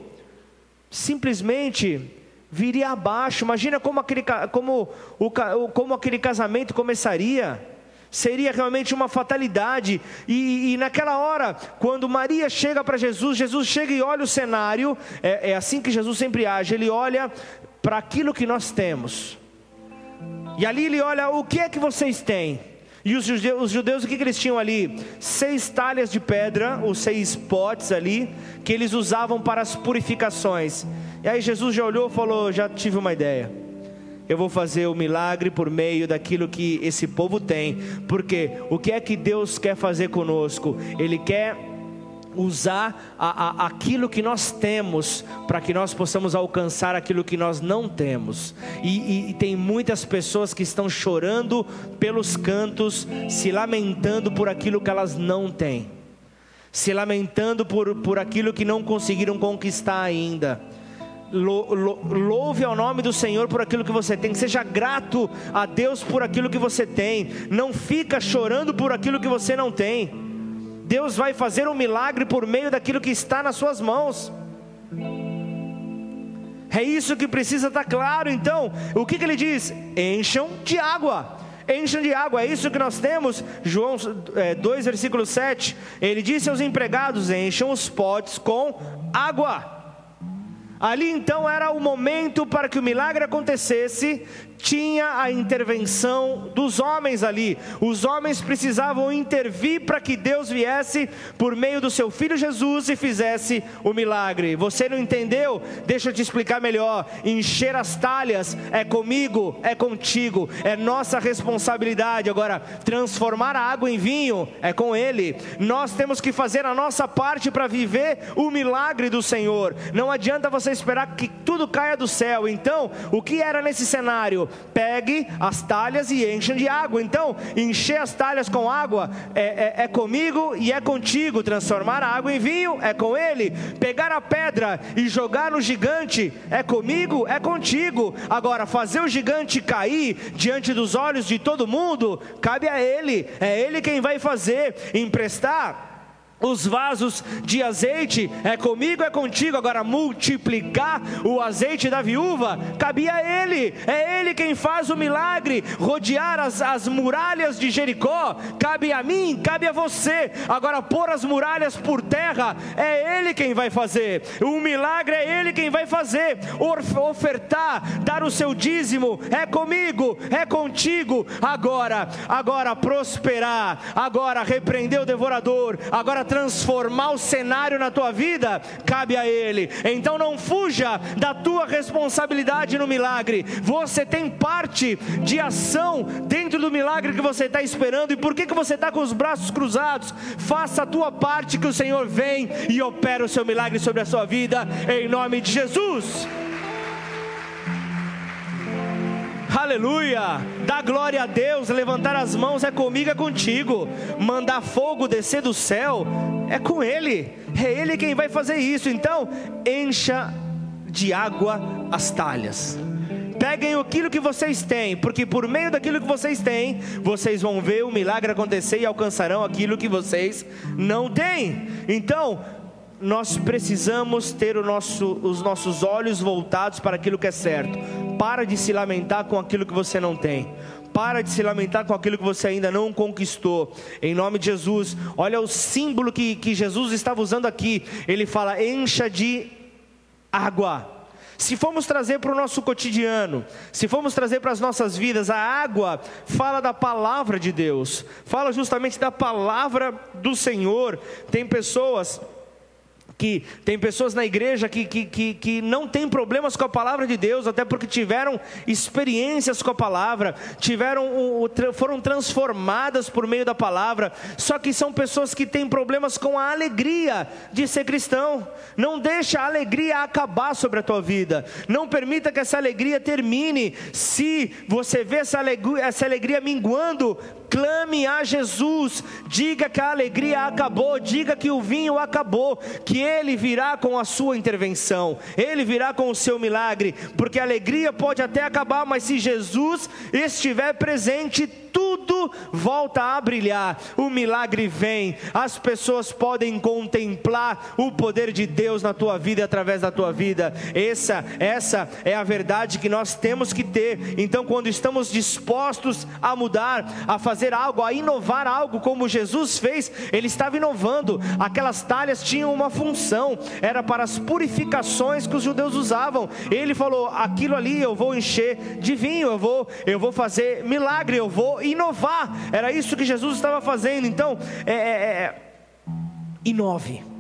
simplesmente viria abaixo. Imagina como aquele, como, o, como aquele casamento começaria. Seria realmente uma fatalidade, e, e naquela hora, quando Maria chega para Jesus, Jesus chega e olha o cenário, é, é assim que Jesus sempre age, ele olha para aquilo que nós temos. E ali ele olha: o que é que vocês têm? E os judeus, os judeus o que, que eles tinham ali? Seis talhas de pedra, os seis potes ali, que eles usavam para as purificações. E aí Jesus já olhou e falou: Já tive uma ideia. Eu vou fazer o milagre por meio daquilo que esse povo tem, porque o que é que Deus quer fazer conosco? Ele quer usar a, a, aquilo que nós temos para que nós possamos alcançar aquilo que nós não temos. E, e, e, tem muitas pessoas que estão chorando pelos cantos, se lamentando por aquilo que elas não têm, se lamentando por, por aquilo que não conseguiram conquistar ainda. Louve ao nome do Senhor por aquilo que você tem, seja grato a Deus por aquilo que você tem, não fica chorando por aquilo que você não tem. Deus vai fazer um milagre por meio daquilo que está nas suas mãos. É isso que precisa estar claro. Então, o que, que ele diz? Encham de água. Encham de água, é isso que nós temos. João é, 2, versículo 7. Ele disse aos empregados: Encham os potes com água. Ali então era o momento para que o milagre acontecesse, tinha a intervenção dos homens ali. Os homens precisavam intervir para que Deus viesse por meio do seu filho Jesus e fizesse o milagre. Você não entendeu? Deixa eu te explicar melhor. Encher as talhas é comigo, é contigo, é nossa responsabilidade. Agora, transformar a água em vinho é com Ele. Nós temos que fazer a nossa parte para viver o milagre do Senhor. Não adianta você esperar que tudo caia do céu. Então, o que era nesse cenário? Pegue as talhas e enchem de água. Então, encher as talhas com água é, é, é comigo e é contigo. Transformar a água em vinho é com ele. Pegar a pedra e jogar no gigante é comigo, é contigo. Agora, fazer o gigante cair diante dos olhos de todo mundo, cabe a ele. É ele quem vai fazer. Emprestar os vasos de azeite, é comigo, é contigo. Agora, multiplicar o azeite da viúva, cabia a ele, é ele quem faz o milagre. Rodear as, as muralhas de Jericó, cabe a mim, cabe a você. Agora, pôr as muralhas por terra, é ele quem vai fazer. O milagre é ele quem vai fazer. Ofertar, dar o seu dízimo, é comigo, é contigo. Agora, agora prosperar, agora repreender o devorador, agora transformar o cenário na tua vida, cabe a Ele. Então não fuja da tua responsabilidade no milagre. Você tem parte de ação dentro do milagre que você está esperando. E por que, que você está com os braços cruzados? Faça a tua parte que o Senhor vem e opera o seu milagre sobre a sua vida, em nome de Jesus. Aleluia! Dá glória a Deus, levantar as mãos é comigo, é contigo. Mandar fogo descer do céu é com Ele, é Ele quem vai fazer isso. Então, encha de água as talhas. Peguem aquilo que vocês têm, porque por meio daquilo que vocês têm, vocês vão ver o milagre acontecer e alcançarão aquilo que vocês não têm. Então, nós precisamos ter nosso, os nossos olhos voltados para aquilo que é certo. Para de se lamentar com aquilo que você não tem. Para de se lamentar com aquilo que você ainda não conquistou. Em nome de Jesus, olha o símbolo que, que Jesus estava usando aqui. Ele fala: encha de água. Se formos trazer para o nosso cotidiano, se formos trazer para as nossas vidas, a água fala da palavra de Deus, fala justamente da palavra do Senhor. Tem pessoas que tem pessoas na igreja que, que, que, que, não têm problemas com a palavra de Deus, até porque tiveram experiências com a palavra, tiveram foram transformadas por meio da palavra, só que são pessoas que têm problemas com a alegria de ser cristão. Não deixa a alegria acabar sobre a tua vida, não permita que essa alegria termine. Se você vê essa alegria, essa alegria minguando, clame a Jesus, diga que a alegria acabou, diga que o vinho acabou, que ele virá com a sua intervenção, ele virá com o seu milagre, porque a alegria pode até acabar, mas se Jesus estiver presente, tudo volta a brilhar, o milagre vem, as pessoas podem contemplar o poder de Deus na tua vida e através da tua vida. Essa, essa é a verdade que nós temos que ter. Então, quando estamos dispostos a mudar, a fazer algo, a inovar algo, como Jesus fez, ele estava inovando. Aquelas talhas tinham uma função, era para as purificações que os judeus usavam. Ele falou: aquilo ali eu vou encher de vinho, eu vou, eu vou fazer milagre, eu vou inovar. Era isso que Jesus estava fazendo. Então, é, é, é inove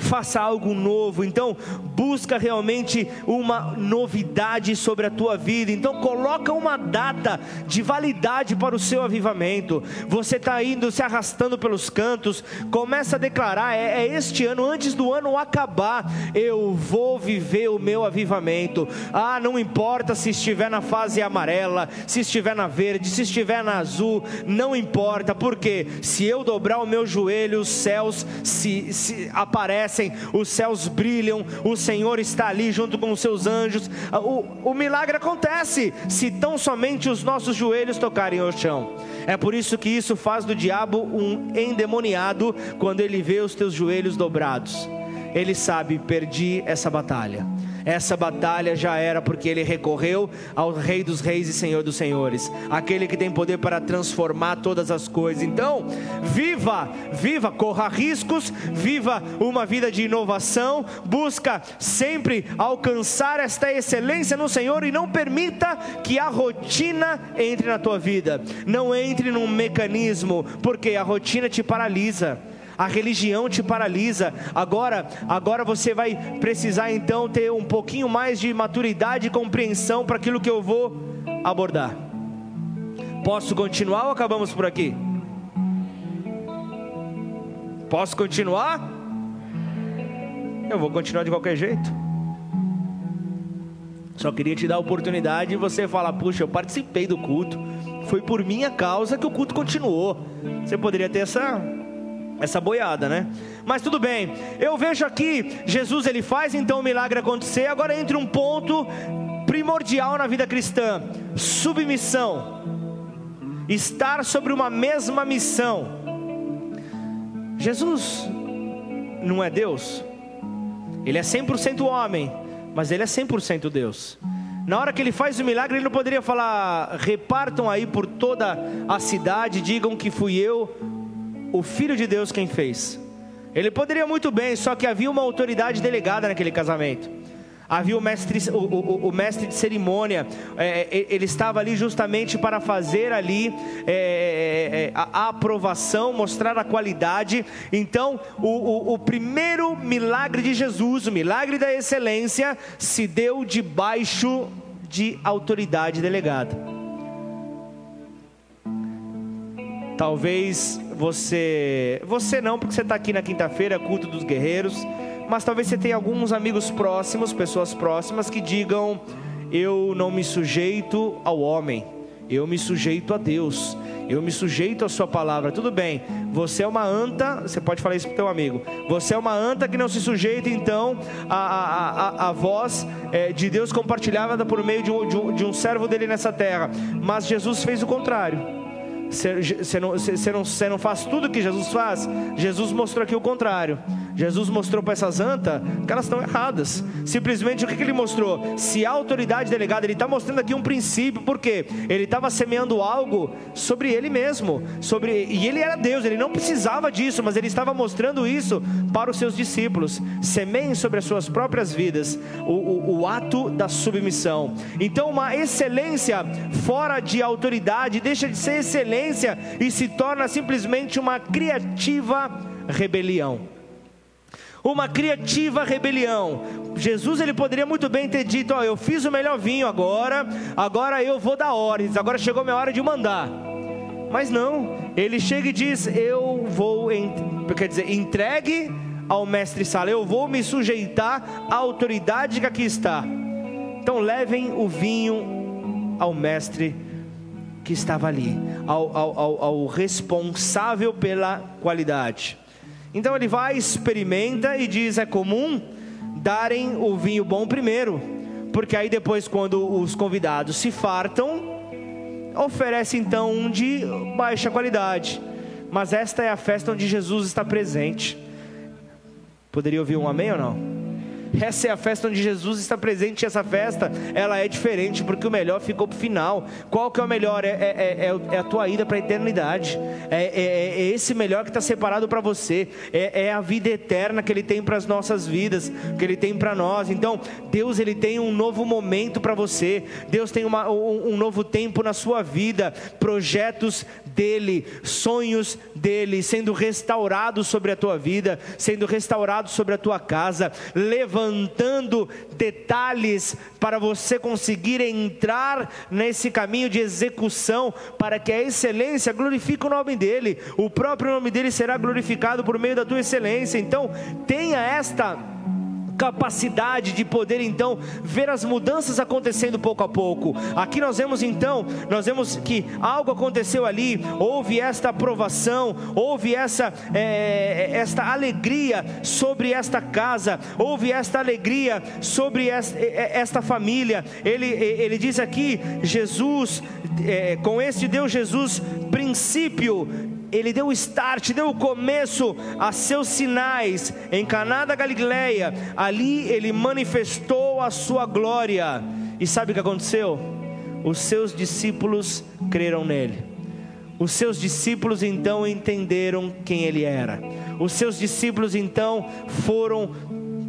faça algo novo. Então, busca realmente uma novidade sobre a tua vida. Então, coloca uma data de validade para o seu avivamento. Você está indo, se arrastando pelos cantos, começa a declarar: é, é este ano, antes do ano acabar, eu vou viver o meu avivamento. Ah, não importa se estiver na fase amarela, se estiver na verde, se estiver na azul, não importa, porque se eu dobrar o meu joelho, os céus se, se aparecem os céus brilham, o Senhor está ali junto com os seus anjos. O, o milagre acontece se tão somente os nossos joelhos tocarem o chão. É por isso que isso faz do diabo um endemoniado quando ele vê os teus joelhos dobrados. Ele sabe, perdi essa batalha Essa batalha já era porque ele recorreu ao Rei dos Reis e Senhor dos Senhores, aquele que tem poder para transformar todas as coisas. Então, viva, viva, corra riscos, viva uma vida de inovação, busca sempre alcançar esta excelência no Senhor e não permita que a rotina entre na tua vida. Não entre num mecanismo, porque a rotina te paralisa a religião te paralisa. Agora, agora você vai precisar então ter um pouquinho mais de maturidade e compreensão para aquilo que eu vou abordar. Posso continuar ou acabamos por aqui? Posso continuar? Eu vou continuar de qualquer jeito. Só queria te dar a oportunidade de você falar: puxa, eu participei do culto, foi por minha causa que o culto continuou. Você poderia ter essa essa boiada, né? Mas tudo bem. Eu vejo aqui Jesus ele faz então o milagre acontecer. Agora entra um ponto primordial na vida cristã: submissão. Estar sobre uma mesma missão. Jesus não é Deus. Ele é 100% homem, mas ele é 100% Deus. Na hora que ele faz o milagre, ele não poderia falar: repartam aí por toda a cidade, digam que fui eu o Filho de Deus quem fez. Ele poderia muito bem, só que havia uma autoridade delegada naquele casamento. Havia o mestre, o, o, o mestre de cerimônia, é, é, ele estava ali justamente para fazer ali é, é, é a, a, aprovação, mostrar a qualidade. Então, o, o primeiro milagre de Jesus, o milagre da excelência, se deu debaixo de autoridade delegada. Talvez você, você não, porque você está aqui na quinta-feira, culto dos guerreiros, mas talvez você tenha alguns amigos próximos, pessoas próximas que digam: Eu não me sujeito ao homem, eu me sujeito a Deus, eu me sujeito à Sua palavra. Tudo bem, você é uma anta, você pode falar isso para o teu amigo. Você é uma anta que não se sujeita então à, à, à, à voz é, de Deus compartilhada por meio de um, de, um, de um servo dele nessa terra. Mas Jesus fez o contrário. Você não, não, não faz tudo que Jesus faz. Jesus mostrou aqui o contrário. Jesus mostrou para essas antas que elas estão erradas. Simplesmente o que, que ele mostrou? Se a autoridade delegada, ele está mostrando aqui um princípio, porque ele estava semeando algo sobre ele mesmo, sobre e ele era Deus, ele não precisava disso, mas ele estava mostrando isso para os seus discípulos. Semeiem sobre as suas próprias vidas o, o, o ato da submissão. Então, uma excelência fora de autoridade deixa de ser excelência e se torna simplesmente uma criativa rebelião uma criativa rebelião. Jesus ele poderia muito bem ter dito: Ó, eu fiz o melhor vinho agora, agora eu vou dar ordens, agora chegou minha hora de mandar. Mas não, ele chega e diz: Eu vou, quer dizer, entregue ao mestre Sala, eu vou me sujeitar à autoridade que aqui está. Então levem o vinho ao mestre que estava ali, ao, ao, ao, ao responsável pela qualidade. Então ele vai, experimenta e diz: é comum darem o vinho bom primeiro, porque aí depois, quando os convidados se fartam, oferece então um de baixa qualidade. Mas esta é a festa onde Jesus está presente. Poderia ouvir um amém ou não? Essa é a festa onde Jesus está presente. E essa festa, ela é diferente, porque o melhor ficou para o final. Qual que é o melhor? É, é, é, é a tua ida para a eternidade. É, é, esse melhor que está separado para você. É, a vida eterna que Ele tem para as nossas vidas, que Ele tem para nós. Então, Deus Ele tem um novo momento para você. Deus tem uma, um, um novo tempo na sua vida. Projetos dele, sonhos dele sendo restaurados sobre a tua vida, sendo restaurados sobre a tua casa. Levanta levantando detalhes para você conseguir entrar nesse caminho de execução, para que a excelência glorifique o nome dEle, o próprio nome dEle será glorificado por meio da tua excelência. Então, tenha esta capacidade de poder então ver as mudanças acontecendo pouco a pouco. Aqui nós vemos então, nós vemos que algo aconteceu ali, houve esta aprovação, houve essa, é, esta alegria sobre esta casa, houve esta alegria sobre esta, esta família. Ele, ele diz aqui: Jesus, é, com este Deus Jesus, princípio ele deu o start, deu o começo a seus sinais em Caná da Galileia. Ali ele manifestou a sua glória. E sabe o que aconteceu? Os seus discípulos creram nele. Os seus discípulos então entenderam quem ele era. Os seus discípulos então foram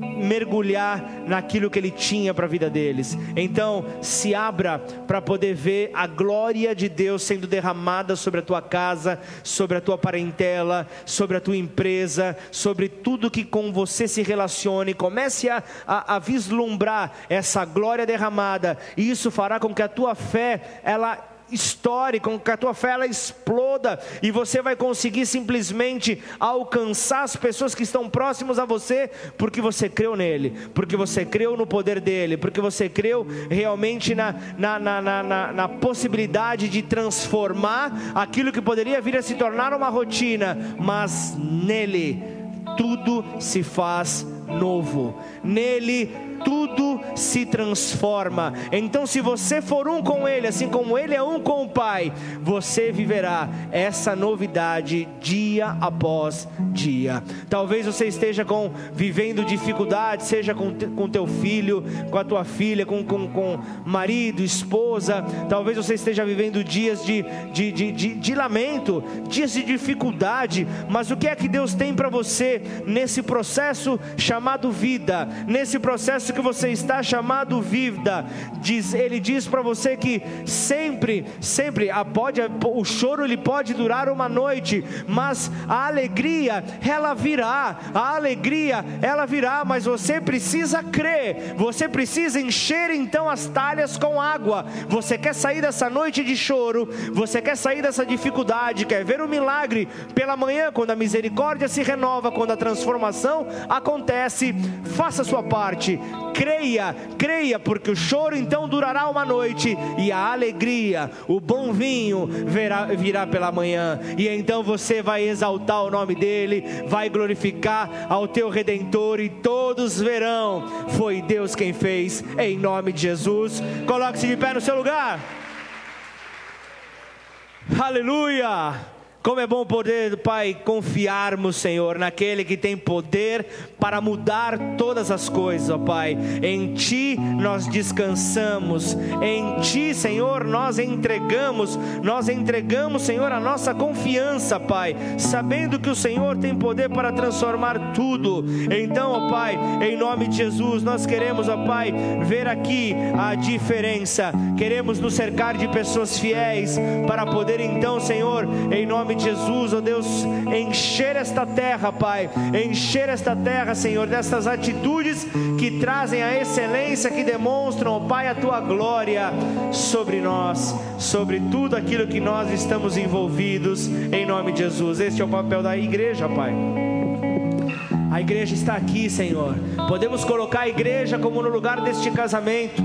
mergulhar naquilo que Ele tinha para a vida deles. Então, se abra para poder ver a glória de Deus sendo derramada sobre a tua casa, sobre a tua parentela, sobre a tua empresa, sobre tudo que com você se relacione. Comece a, a, a vislumbrar essa glória derramada, e isso fará com que a tua fé ela estoure, com que a tua fé ela exploda e você vai conseguir simplesmente alcançar as pessoas que estão próximas a você, porque você creu nele, porque você creu no poder dele, porque você creu realmente na, na, na, na, na possibilidade de transformar aquilo que poderia vir a se tornar uma rotina, mas nele tudo se faz novo, nele tudo se transforma. Então, se você for um com Ele, assim como Ele é um com o Pai, você viverá essa novidade dia após dia. Talvez você esteja com, vivendo dificuldade, seja com, com teu filho, com a tua filha, com, com, com marido, esposa. Talvez você esteja vivendo dias de, de, de, de, de lamento, dias de dificuldade. Mas o que é que Deus tem para você nesse processo chamado vida? Nesse processo que você está chamado vida. Diz, ele diz para você que sempre, sempre a pode, o choro ele pode durar uma noite, mas a alegria ela virá. A alegria ela virá, mas você precisa crer. Você precisa encher então as talhas com água. Você quer sair dessa noite de choro, você quer sair dessa dificuldade, quer ver o milagre pela manhã quando a misericórdia se renova, quando a transformação acontece. Faça a sua parte creia, creia, porque o choro então durará uma noite e a alegria, o bom vinho virá, pela manhã, e então você vai exaltar o nome dele, vai glorificar ao teu redentor, e todos verão: foi Deus quem fez, em nome de Jesus. Coloque-se de pé no seu lugar. Aleluia! Como é bom poder, Pai, confiarmos, Senhor, naquele que tem poder para mudar todas as coisas, ó Pai. Em Ti nós descansamos, em Ti, Senhor, nós entregamos, nós entregamos, Senhor, a nossa confiança, Pai, sabendo que o Senhor tem poder para transformar tudo. Então, ó Pai, em nome de Jesus, nós queremos, ó Pai, ver aqui a diferença. Queremos nos cercar de pessoas fiéis para poder, então, Senhor, em nome nome de Jesus, ó oh Deus, encher esta terra, Pai, encher esta terra, Senhor, destas atitudes que trazem a excelência, que demonstram, ó oh Pai, a tua glória sobre nós, sobre tudo aquilo que nós estamos envolvidos, em nome de Jesus. Este é o papel da igreja, Pai. A igreja está aqui, Senhor. Podemos colocar a igreja como no lugar deste casamento.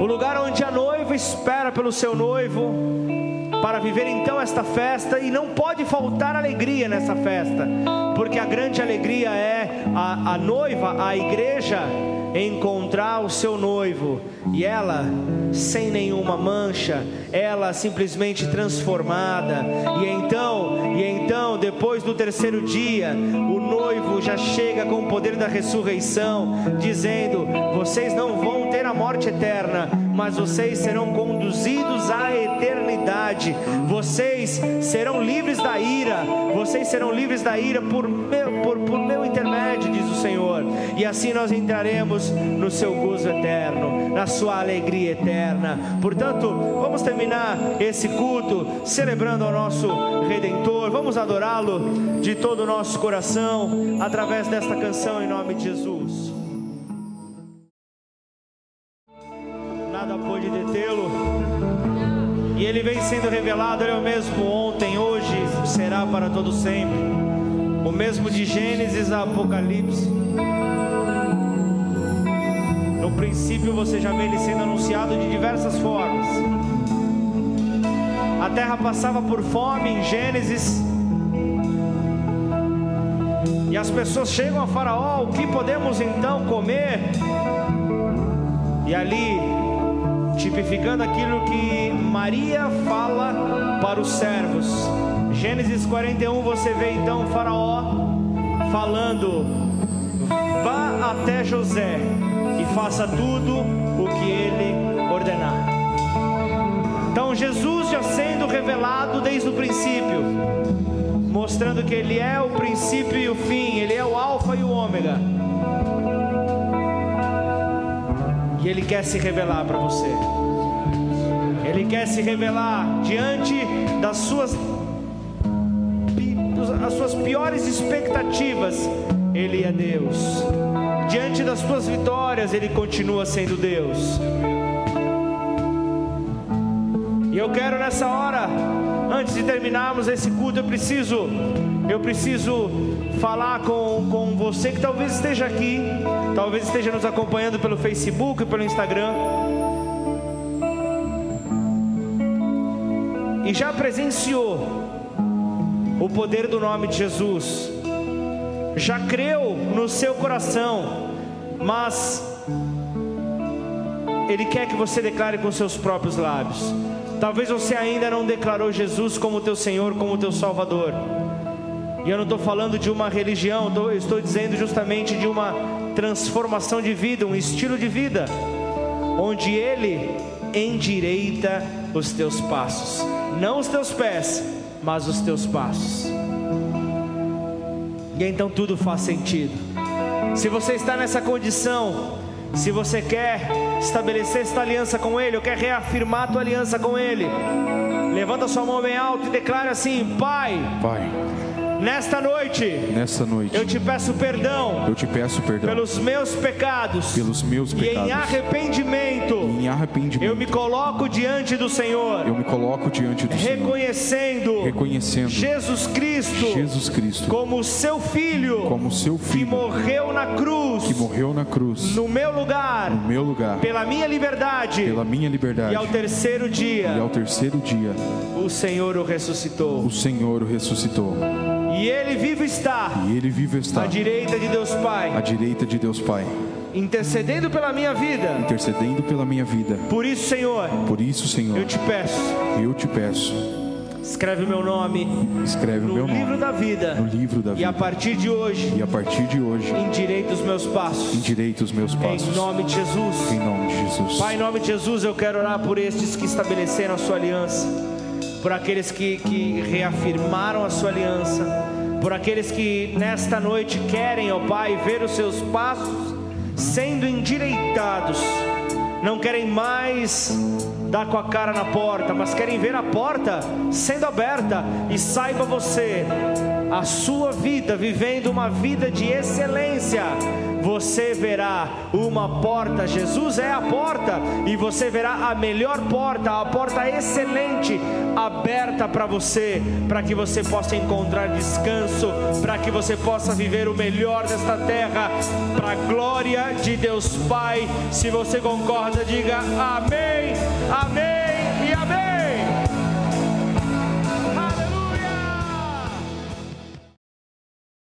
O lugar onde a noiva espera pelo seu noivo, para viver então esta festa e não pode faltar alegria nessa festa, porque a grande alegria é a, a noiva, a igreja, encontrar o seu noivo e ela sem nenhuma mancha, ela simplesmente transformada. E então, e então, depois do terceiro dia, o noivo já chega com o poder da ressurreição, dizendo: "Vocês não vão ter a morte eterna, mas vocês serão conduzidos à eternidade. Vocês serão livres da ira. Vocês serão livres da ira por meu, por, por meu intermédio", diz o Senhor. E assim nós entraremos no seu gozo eterno, na sua alegria eterna. Portanto, vamos terminar esse culto celebrando ao nosso Redentor. Vamos adorá-lo de todo o nosso coração através desta canção em nome de Jesus. Detê-lo. E ele vem sendo revelado, ele é o mesmo ontem, hoje, será para todo sempre. O mesmo de Gênesis a Apocalipse. No princípio você já vê ele sendo anunciado de diversas formas. A terra passava por fome em Gênesis. E as pessoas chegam a Faraó: o que podemos então comer? E ali, tipificando aquilo que Maria fala para os servos. Gênesis 41, você vê então Faraó falando: vá até José faça tudo o que ele ordenar. Então, Jesus já sendo revelado desde o princípio, mostrando que Ele é o princípio e o fim, Ele é o Alfa e o Ômega. E Ele quer se revelar para você. Ele quer se revelar diante das suas as suas piores expectativas. Ele é Deus. Diante das suas vitórias, ele continua sendo Deus. E eu quero nessa hora, antes de terminarmos esse culto, eu preciso, eu preciso falar com, com você que talvez esteja aqui, talvez esteja nos acompanhando pelo Facebook, pelo Instagram. E já presenciou o poder do nome de Jesus, já creu no seu coração, mas Ele quer que você declare com seus próprios lábios. Talvez você ainda não declarou Jesus como teu Senhor, como teu Salvador. E eu não estou falando de uma religião, eu estou dizendo justamente de uma transformação de vida, um estilo de vida, onde Ele endireita os teus passos, não os teus pés, mas os teus passos. E então tudo faz sentido. Se você está nessa condição, se você quer estabelecer esta aliança com Ele, ou quer reafirmar a tua aliança com Ele, levanta sua mão bem alto e declara assim: Pai, Pai Nesta noite, nesta noite, eu te peço perdão. Eu te peço perdão pelos meus pecados. Pelos meus pecados. E em arrependimento, e em arrependimento, eu me coloco diante do Senhor. Eu me coloco diante do reconhecendo, Senhor. Reconhecendo Jesus Cristo. Jesus Cristo. Como seu filho. Como seu filho. Que morreu na cruz. Que morreu na cruz. No meu lugar. No meu lugar. Pela minha liberdade. Pela minha liberdade. E ao terceiro dia. E ao terceiro dia. O Senhor o ressuscitou. O Senhor o ressuscitou. E ele vivo está. E ele vivo está. À direita de Deus Pai. À direita de Deus Pai. Intercedendo pela minha vida. Intercedendo pela minha vida. Por isso, Senhor. Por isso, Senhor. Eu te peço. Eu te peço. Escreve o meu nome. Escreve no meu livro nome. da vida. No livro da vida. E a partir de hoje. E a partir de hoje. Endireita os meus passos. Endireita os meus passos. Em nome de Jesus. Em nome de Jesus. Pai, em nome de Jesus, eu quero orar por estes que estabeleceram a sua aliança. Por aqueles que, que reafirmaram a sua aliança por aqueles que nesta noite querem, ó Pai, ver os seus passos sendo endireitados, não querem mais dar com a cara na porta, mas querem ver a porta sendo aberta. E saiba você, a sua vida vivendo uma vida de excelência você verá uma porta. Jesus é a porta e você verá a melhor porta, a porta excelente aberta para você, para que você possa encontrar descanso, para que você possa viver o melhor desta terra, para a glória de Deus Pai. Se você concorda, diga amém. Amém.